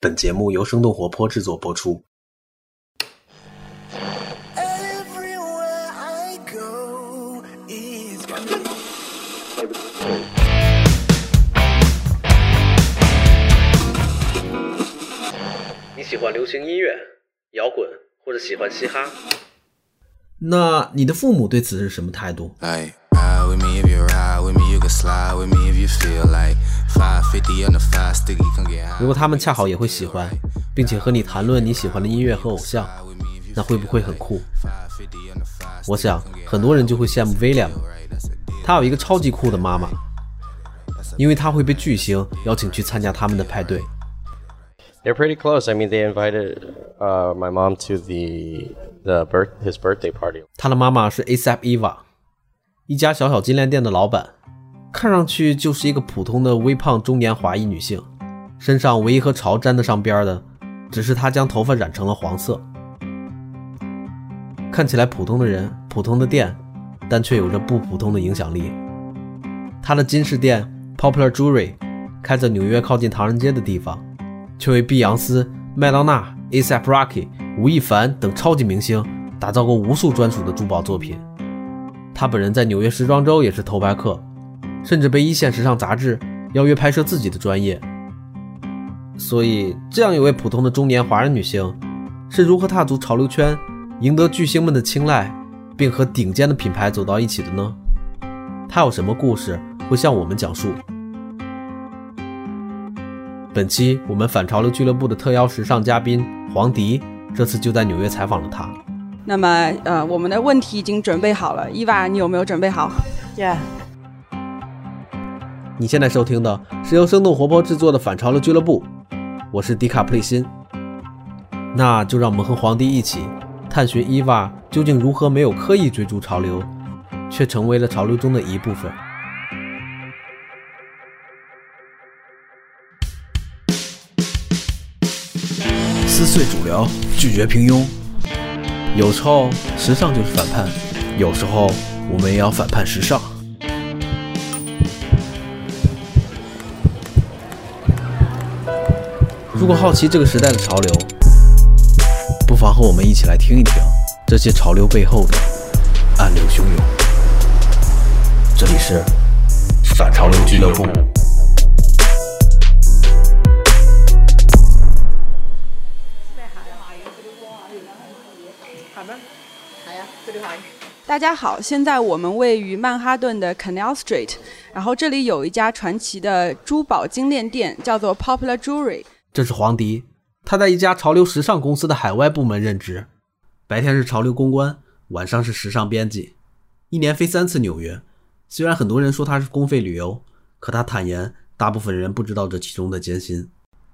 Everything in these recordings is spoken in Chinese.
本节目由生动活泼制作播出。你喜欢流行音乐、摇滚，或者喜欢嘻哈？那你的父母对此是什么态度？如果他们恰好也会喜欢，并且和你谈论你喜欢的音乐和偶像，那会不会很酷？我想很多人就会羡慕 William，，他有一个超级酷的妈妈，因为他会被巨星邀请去参加他们的派对。They're pretty close. I mean, they invited uh, my mom to the the birth his birthday party. 他的妈妈是 ASAP Eva，一家小小金链店的老板，看上去就是一个普通的微胖中年华裔女性，身上唯一和潮沾得上边的，只是她将头发染成了黄色。看起来普通的人，普通的店，但却有着不普通的影响力。她的金饰店 Popular Jewelry 开在纽约靠近唐人街的地方。却为碧昂斯、麦当娜、A$AP Rocky、吴亦凡等超级明星打造过无数专属的珠宝作品。他本人在纽约时装周也是头牌客，甚至被一线时尚杂志邀约拍摄自己的专业。所以，这样一位普通的中年华人女性，是如何踏足潮流圈，赢得巨星们的青睐，并和顶尖的品牌走到一起的呢？她有什么故事会向我们讲述？本期我们反潮流俱乐部的特邀时尚嘉宾黄迪，这次就在纽约采访了她。那么，呃，我们的问题已经准备好了，伊娃，你有没有准备好？Yeah。你现在收听的是由生动活泼制作的反潮流俱乐部，我是迪卡普里辛。那就让我们和皇帝一起探寻伊娃究竟如何没有刻意追逐潮流，却成为了潮流中的一部分。撕碎主流，拒绝平庸。有时候时尚就是反叛，有时候我们也要反叛时尚。如果好奇这个时代的潮流，不妨和我们一起来听一听这些潮流背后的暗流汹涌。这里是反潮流俱乐部。大家好，现在我们位于曼哈顿的 Canal Street，然后这里有一家传奇的珠宝精炼店，叫做 Popular Jewelry。这是黄迪，他在一家潮流时尚公司的海外部门任职，白天是潮流公关，晚上是时尚编辑，一年飞三次纽约。虽然很多人说他是公费旅游，可他坦言，大部分人不知道这其中的艰辛。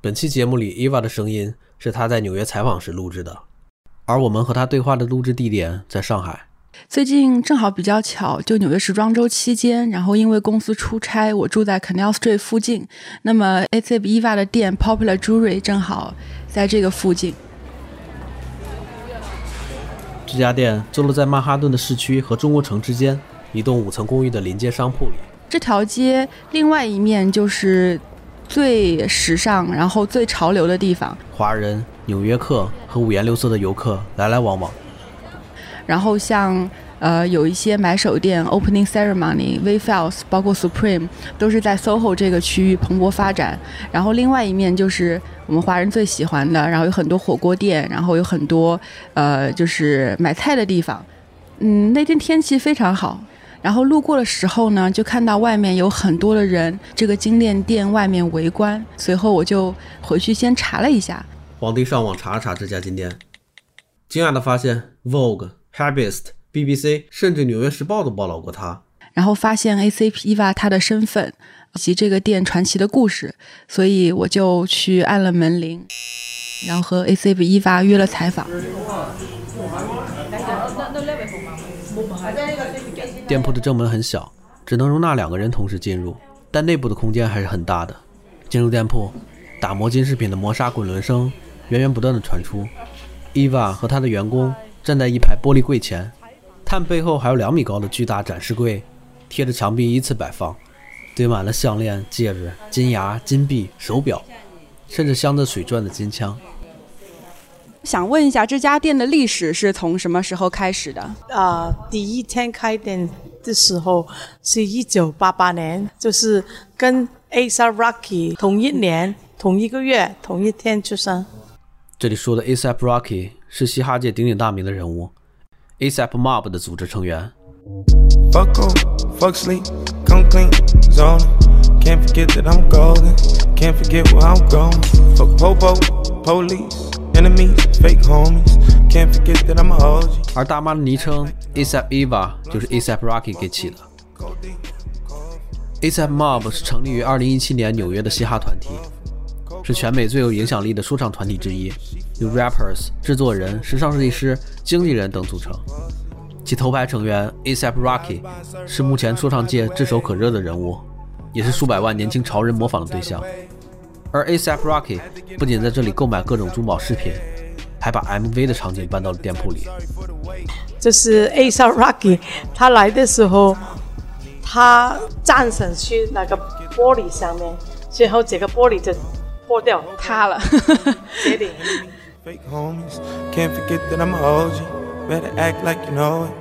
本期节目里，Eva 的声音是他在纽约采访时录制的，而我们和他对话的录制地点在上海。最近正好比较巧，就纽约时装周期间，然后因为公司出差，我住在 Canal Street 附近。那么 ASAP Eva 的店 Popular Jewelry 正好在这个附近。这家店坐落在曼哈顿的市区和中国城之间一栋五层公寓的临街商铺里。这条街另外一面就是最时尚、然后最潮流的地方，华人、纽约客和五颜六色的游客来来往往。然后像呃有一些买手店，Opening Ceremony、w a f e l s 包括 Supreme 都是在 SOHO 这个区域蓬勃发展。然后另外一面就是我们华人最喜欢的，然后有很多火锅店，然后有很多呃就是买菜的地方。嗯，那天天气非常好，然后路过的时候呢，就看到外面有很多的人，这个金链店外面围观。随后我就回去先查了一下。皇帝上网查了查这家金店，惊讶的发现 Vogue。Harvest、BBC 甚至《纽约时报》都报道过他，然后发现 ASAP Eva 他的身份以及这个店传奇的故事，所以我就去按了门铃，然后和 ASAP Eva 约了采访。店铺的正门很小，只能容纳两个人同时进入，但内部的空间还是很大的。进入店铺，打磨金饰品的磨砂滚轮声源源不断的传出伊娃和他的员工。站在一排玻璃柜前，他们背后还有两米高的巨大展示柜，贴着墙壁依次摆放，堆满了项链、戒指、金牙、金币、手表，甚至镶着水钻的金枪。想问一下，这家店的历史是从什么时候开始的？啊，第一天开店的时候是一九八八年，就是跟 ASAP Rocky 同一年、同一个月、同一天出生。这里说的 ASAP Rocky 是嘻哈界鼎鼎大名的人物，ASAP Mob 的组织成员。Fuck off, fuck sleep, come clean, zone. Can't forget that I'm golden, can't forget where I'm going. Fuck popo, police, enemies, fake homies. Can't forget that I'm a OG. 而大妈的昵称 ASAP Eva 就是 ASAP Rocky 给起的。ASAP Mob 是成立于2017年纽约的嘻哈团体，是全美最有影响力的说唱团体之一，由 rappers、制作人、时尚设计师、经纪人等组成。其头牌成员 ASAP Rocky 是目前说唱界炙手可热的人物，也是数百万年轻潮人模仿的对象。而 ASAP Rocky 不仅在这里购买各种珠宝饰品，还把 MV 的场景搬到了店铺里。这是 ASAP Rocky 他来的时候，他站上去那个玻璃上面，最后这个玻璃就破掉塌了。这里 Fake homies. Can't forget that I'm a OG. Better act like you know it.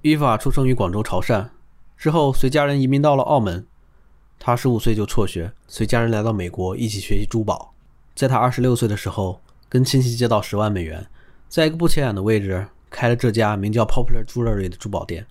Eva 出生于广州潮汕，之后随家人移民到了澳门。他十五岁就辍学，随家人来到美国一起学习珠宝。在他二十六岁的时候，跟亲戚借到十万美元，在一个不起眼的位置开了这家名叫 Popular Jewelry 的珠宝店。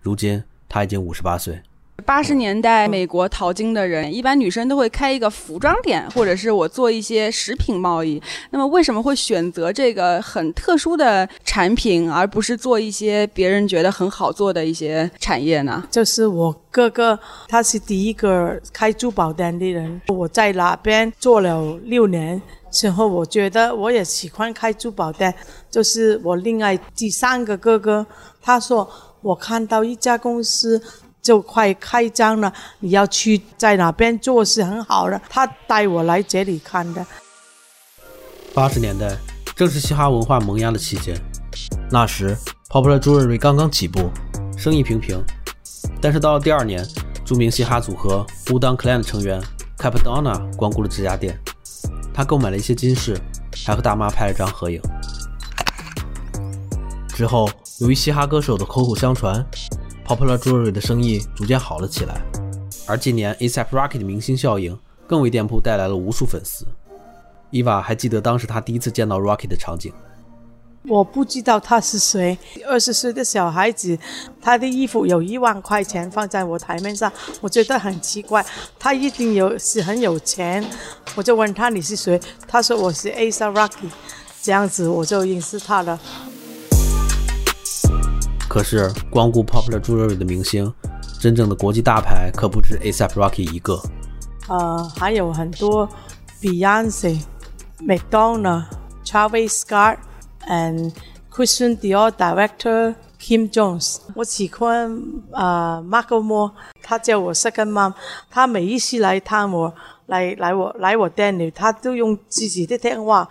如今他已经五十八岁。八十年代美国淘金的人，一般女生都会开一个服装店，或者是我做一些食品贸易。那么为什么会选择这个很特殊的产品，而不是做一些别人觉得很好做的一些产业呢？就是我哥哥，他是第一个开珠宝店的人。我在那边做了六年之后，我觉得我也喜欢开珠宝店。就是我另外第三个哥哥，他说我看到一家公司。就快开张了，你要去在哪边做是很好的。他带我来这里看的。八十年代正是嘻哈文化萌芽的期间，那时 Popular Jewelry 刚刚起步，生意平平。但是到了第二年，著名嘻哈组合 Wu Tang Clan 的成员 Capdonna 光顾了这家店，他购买了一些金饰，还和大妈拍了张合影。之后，由于嘻哈歌手的口口相传。Popular Jewelry 的生意逐渐好了起来，而近年 ASAP Rocky 的明星效应更为店铺带来了无数粉丝。伊娃还记得当时他第一次见到 Rocky 的场景。我不知道他是谁，二十岁的小孩子，他的衣服有一万块钱放在我台面上，我觉得很奇怪，他一定有是很有钱。我就问他你是谁，他说我是 ASAP Rocky，这样子我就认识他了。可是，光顾 Popular Jewelry 的明星，真正的国际大牌可不止 ASAP Rocky 一个。呃，还有很多 Beyonce、McDonald、Travis Scott and Christian Dior director Kim Jones。我喜欢呃 Marco Moore，他叫我 Second Mom。他每一次来探我，来来我来我店里，他都用自己的电话。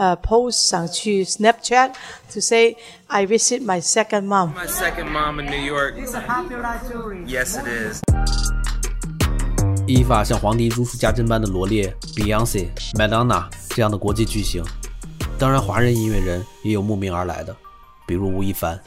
呃 post 上去 Snapchat to say I visit my second mom. My second mom in New York. It's a popular jewelry. Yes, it is. 伊法像皇帝如数家珍般的罗列 Beyonce、Madonna 这样的国际巨星，当然华人音乐人也有慕名而来的，比如吴亦凡。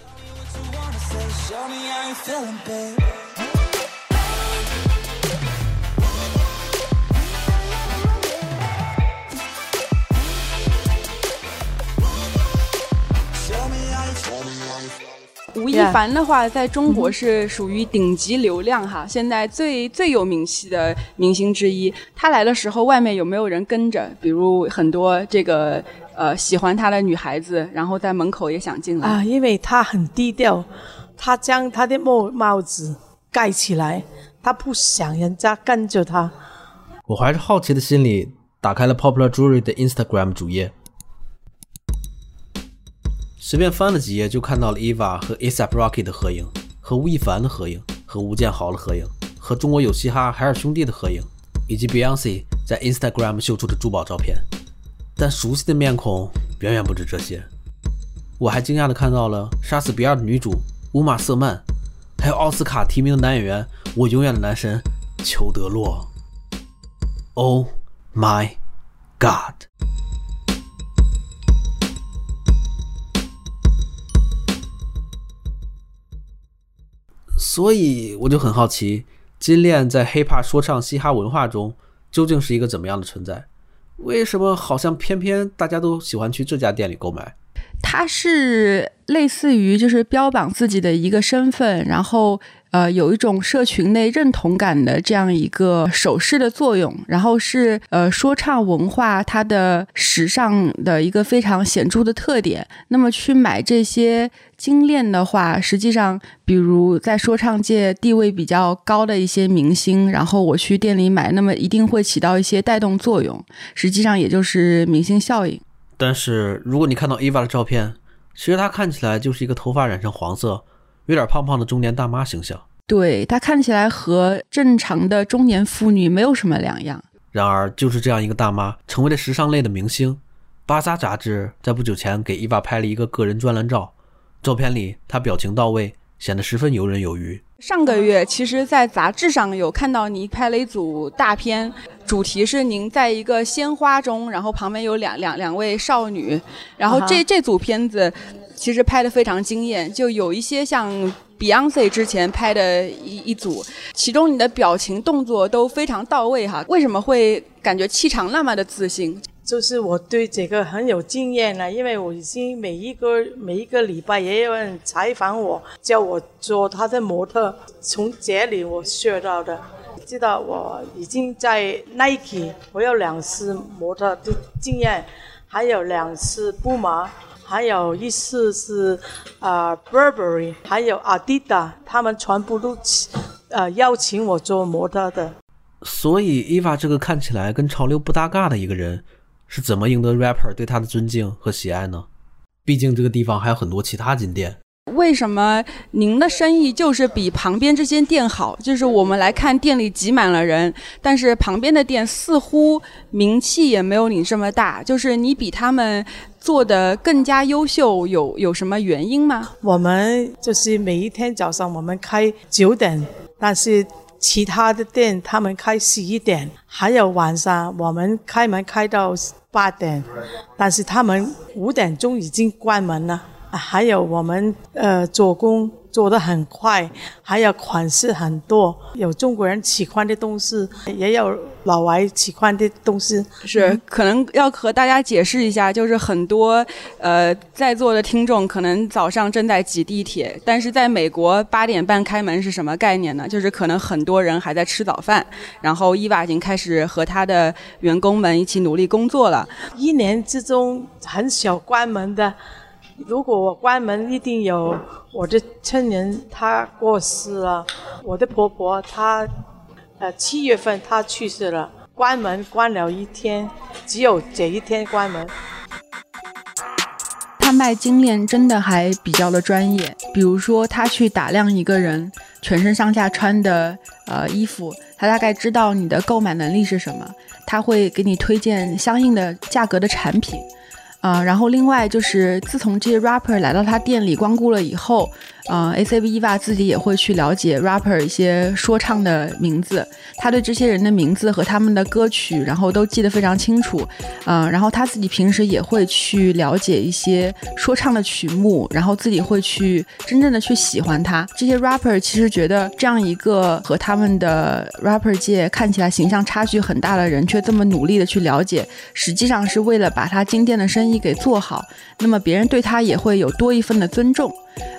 吴亦凡的话，在中国是属于顶级流量哈，现在最最有名气的明星之一。他来的时候，外面有没有人跟着？比如很多这个呃喜欢他的女孩子，然后在门口也想进来啊，因为他很低调，他将他的帽帽子盖起来，他不想人家跟着他。我怀着好奇的心理，打开了 Popular Jewelry 的 Instagram 主页。随便翻了几页，就看到了 Eva 和 ASAP Rocky 的合影，和吴亦凡的合影，和吴建豪的合影，和中国有嘻哈海尔兄弟的合影，以及 Beyonce 在 Instagram 秀出的珠宝照片。但熟悉的面孔远远不止这些。我还惊讶地看到了《杀死比尔》的女主乌玛·瑟曼，还有奥斯卡提名的男演员，我永远的男神裘德洛。Oh my God！所以我就很好奇，金链在 hiphop 说唱嘻哈文化中究竟是一个怎么样的存在？为什么好像偏偏大家都喜欢去这家店里购买？它是类似于就是标榜自己的一个身份，然后呃有一种社群内认同感的这样一个手势的作用，然后是呃说唱文化它的时尚的一个非常显著的特点。那么去买这些金链的话，实际上比如在说唱界地位比较高的一些明星，然后我去店里买，那么一定会起到一些带动作用，实际上也就是明星效应。但是如果你看到 Eva 的照片，其实她看起来就是一个头发染成黄色、有点胖胖的中年大妈形象。对她看起来和正常的中年妇女没有什么两样。然而，就是这样一个大妈，成为了时尚类的明星。巴萨杂志在不久前给 Eva 拍了一个个人专栏照，照片里她表情到位，显得十分游刃有余。上个月，其实，在杂志上有看到你拍了一组大片，主题是您在一个鲜花中，然后旁边有两两两位少女，然后这这组片子其实拍的非常惊艳，就有一些像 Beyonce 之前拍的一一组，其中你的表情动作都非常到位哈，为什么会感觉气场那么的自信？就是我对这个很有经验了，因为我已经每一个每一个礼拜也有人采访我，叫我做他的模特，从这里我学到的。知道我已经在 Nike，我有两次模特的经验，还有两次布马，还有一次是啊 Burberry，还有 Adidas，他们全部都呃邀请我做模特的。所以 Eva 这个看起来跟潮流不搭嘎的一个人。是怎么赢得 rapper 对他的尊敬和喜爱呢？毕竟这个地方还有很多其他金店。为什么您的生意就是比旁边这些店好？就是我们来看店里挤满了人，但是旁边的店似乎名气也没有你这么大。就是你比他们做的更加优秀，有有什么原因吗？我们就是每一天早上我们开九点，但是。其他的店他们开十一点，还有晚上我们开门开到八点，但是他们五点钟已经关门了。还有我们呃做工。做的很快，还有款式很多，有中国人喜欢的东西，也有老外喜欢的东西。是，可能要和大家解释一下，就是很多呃在座的听众可能早上正在挤地铁，但是在美国八点半开门是什么概念呢？就是可能很多人还在吃早饭，然后伊娃已经开始和他的员工们一起努力工作了。一年之中很少关门的。如果我关门，一定有我的亲人他过世了，我的婆婆她，呃七月份她去世了，关门关了一天，只有这一天关门。他卖金链真的还比较的专业，比如说他去打量一个人全身上下穿的呃衣服，他大概知道你的购买能力是什么，他会给你推荐相应的价格的产品。啊，然后另外就是，自从这些 rapper 来到他店里光顾了以后。呃，A C V Eva 自己也会去了解 rapper 一些说唱的名字，他对这些人的名字和他们的歌曲，然后都记得非常清楚。嗯，然后他自己平时也会去了解一些说唱的曲目，然后自己会去真正的去喜欢他。这些 rapper 其实觉得这样一个和他们的 rapper 界看起来形象差距很大的人，却这么努力的去了解，实际上是为了把他金店的生意给做好。那么别人对他也会有多一份的尊重。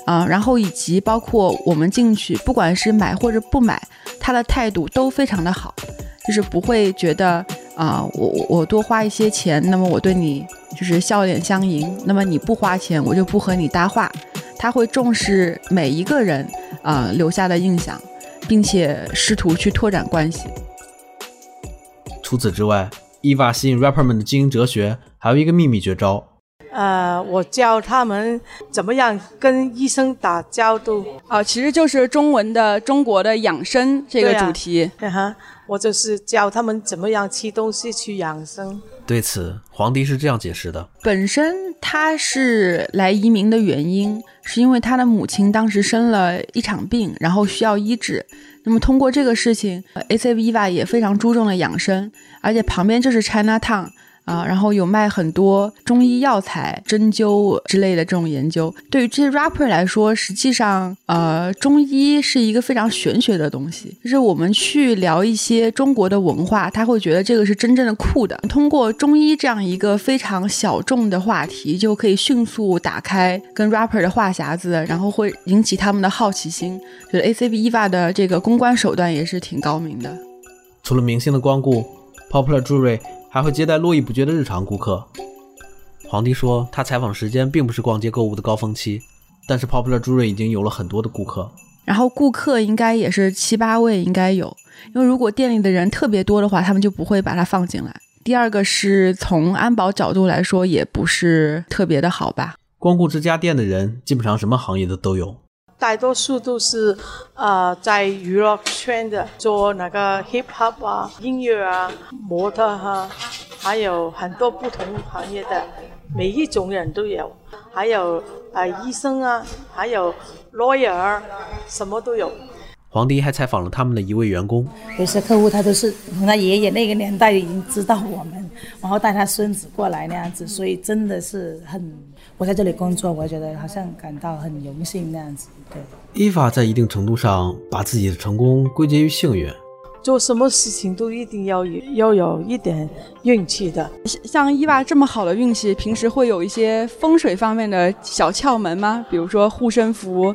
啊，然后以及包括我们进去，不管是买或者不买，他的态度都非常的好，就是不会觉得啊，我我我多花一些钱，那么我对你就是笑脸相迎，那么你不花钱，我就不和你搭话。他会重视每一个人啊留下的印象，并且试图去拓展关系。除此之外，伊娃吸引 rapper 们的经营哲学还有一个秘密绝招。呃，我教他们怎么样跟医生打交道。啊，其实就是中文的中国的养生这个主题。哈哈，我就是教他们怎么样吃东西去养生。对此，皇帝是这样解释的：本身他是来移民的原因，是因为他的母亲当时生了一场病，然后需要医治。那么通过这个事情呃，ACV Viva 也非常注重了养生，而且旁边就是 China Town。啊，然后有卖很多中医药材、针灸之类的这种研究。对于这些 rapper 来说，实际上，呃，中医是一个非常玄学的东西。就是我们去聊一些中国的文化，他会觉得这个是真正的酷的。通过中医这样一个非常小众的话题，就可以迅速打开跟 rapper 的话匣子，然后会引起他们的好奇心。觉得 ACB Eva 的这个公关手段也是挺高明的。除了明星的光顾，Popular Jury 还会接待络绎不绝的日常顾客。皇帝说，他采访时间并不是逛街购物的高峰期，但是 Popular Jewelry 已经有了很多的顾客。然后顾客应该也是七八位，应该有，因为如果店里的人特别多的话，他们就不会把它放进来。第二个是从安保角度来说，也不是特别的好吧。光顾这家店的人，基本上什么行业的都有。大多数都是呃在娱乐圈的，做那个 hip hop 啊、音乐啊、模特哈、还有很多不同行业的，每一种人都有，还有呃医生啊，还有 lawyer，什么都有。皇帝还采访了他们的一位员工，有些客户他都是从他爷爷那个年代已经知道我们，然后带他孙子过来那样子，所以真的是很，我在这里工作，我觉得好像感到很荣幸那样子。对，伊法在一定程度上把自己的成功归结于幸运。做什么事情都一定要有要有一点运气的。像伊娃这么好的运气，平时会有一些风水方面的小窍门吗？比如说护身符，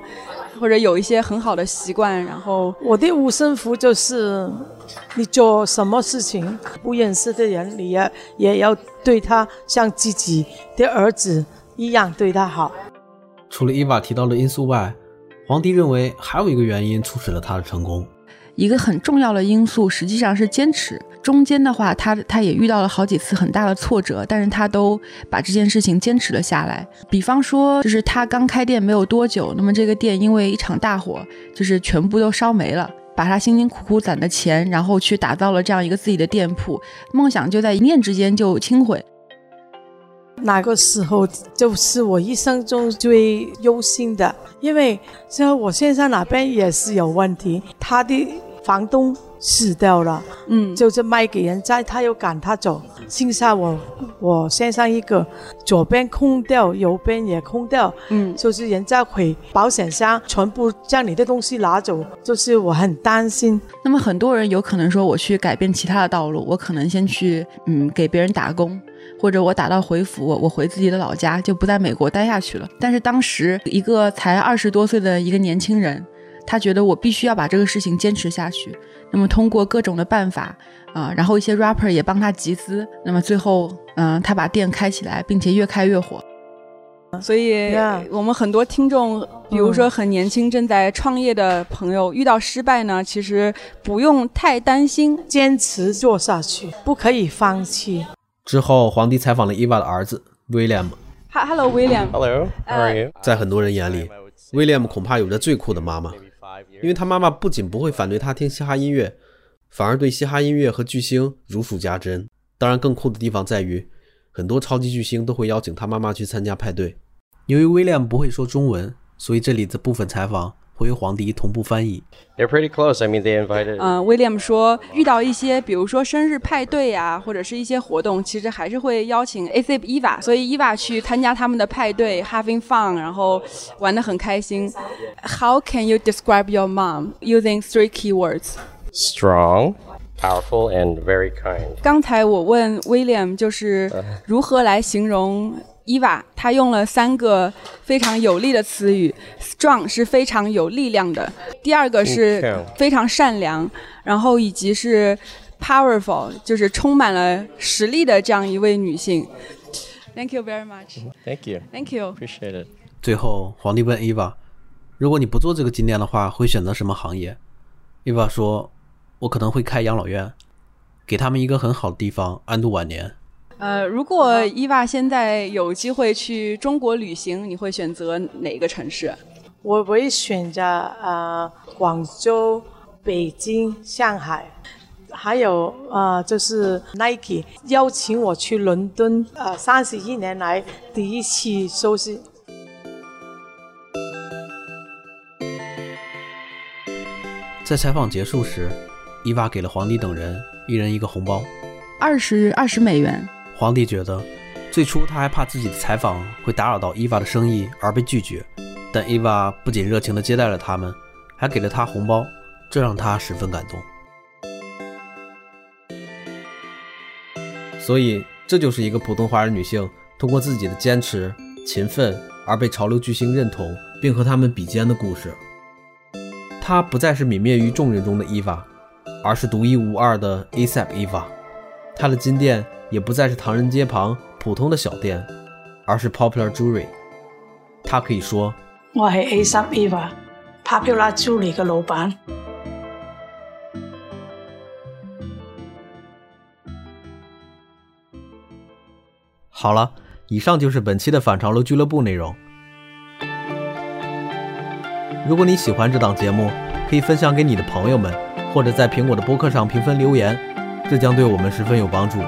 或者有一些很好的习惯，然后我的护身符就是，你做什么事情不认识的人，你也也要对他像自己的儿子一样对他好。除了伊娃提到的因素外，皇帝认为还有一个原因促使了他的成功。一个很重要的因素实际上是坚持。中间的话，他他也遇到了好几次很大的挫折，但是他都把这件事情坚持了下来。比方说，就是他刚开店没有多久，那么这个店因为一场大火，就是全部都烧没了。把他辛辛苦苦攒的钱，然后去打造了这样一个自己的店铺，梦想就在一念之间就倾毁。那个时候就是我一生中最忧心的，因为像我先生那边也是有问题，他的房东死掉了，嗯，就是卖给人家，他又赶他走，剩下我我先生一个，左边空掉，右边也空掉，嗯就是人家会保险箱全部将你的东西拿走，就是我很担心。那么很多人有可能说，我去改变其他的道路，我可能先去嗯给别人打工，或者我打道回府，我回自己的老家，就不在美国待下去了。但是当时一个才二十多岁的一个年轻人，他觉得我必须要把这个事情坚持下去。那么通过各种的办法啊、然后一些 rapper 也帮他集资，那么最后嗯、他把店开起来，并且越开越火。所以我们很多听众，比如说很年轻正在创业的朋友，遇到失败呢，其实不用太担心。坚持做下去，不可以放弃。之后，皇帝采访了伊娃的儿子 William。Ha- Hello William，Hello, how are you? 在很多人眼里，William 恐怕有着最酷的妈妈，因为他妈妈不仅不会反对他听嘻哈音乐，反而对嘻哈音乐和巨星如数家珍。当然，更酷的地方在于，很多超级巨星都会邀请他妈妈去参加派对。由于 William 不会说中文，所以这里的部分采访会由皇帝同步翻译。 They're pretty close. I mean, they invited. 嗯、威廉姆说，遇到一些比如说生日派对啊，或者是一些活动，其实还是会邀请 ACP Eva，所以 Eva 去参加他们的派对，having fun，然后玩得很开心。How can you describe your mom using three keywords？ strong, powerful, and very kind. 刚才我问 William 就是如何来形容 Eva，他用了三个非常有力的词语，strong 是非常有力量的，第二个是嗯非常善良，然后以及是 powerful，就是充满了实力的这样一位女性。Thank you very much. Thank you. Thank you. Appreciate it. 最后，皇帝问伊娃：“如果你不做这个金店的话，会选择什么行业？”伊娃说：“我可能会开养老院，给他们一个很好的地方安度晚年。呃，如果伊娃现在有机会去中国旅行，你会选择哪个城市？我会选择呃广州、北京、上海，还有呃就是 Nike 邀请我去伦敦，呃三十一年来第一次休息。在采访结束时，伊娃给了皇帝等人一人一个红包，二十二十美元。皇帝觉得，最初他还怕自己的采访会打扰到伊娃的生意而被拒绝，但伊娃不仅热情地接待了他们，还给了他红包，这让他十分感动。所以，这就是一个普通华人女性通过自己的坚持、勤奋而被潮流巨星认同，并和他们比肩的故事。她不再是泯灭于众人中的伊娃，而是独一无二的 ASAP 伊娃。她的金店。也不再是唐人街旁普通的小店，而是 Popular Jewelry。他可以说：“我係 A 三 Eva Popular Jewelry 的老板。”好了，以上就是本期的反潮流俱乐部内容。如果你喜欢这档节目，可以分享给你的朋友们，或者在苹果的播客上评分留言，这将对我们十分有帮助。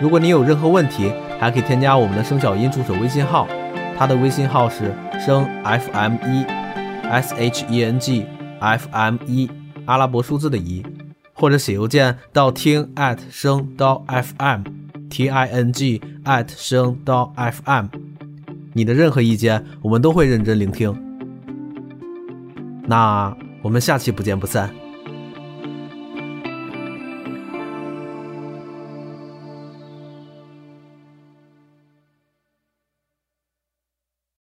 如果你有任何问题，还可以添加我们的声小音助手微信号，他的微信号是声 FM 一 S H E N G F M 一阿拉伯数字的一，或者写邮件到听 at 声到 FM T I N G at 声到 FM，你的任何意见我们都会认真聆听。那我们下期不见不散。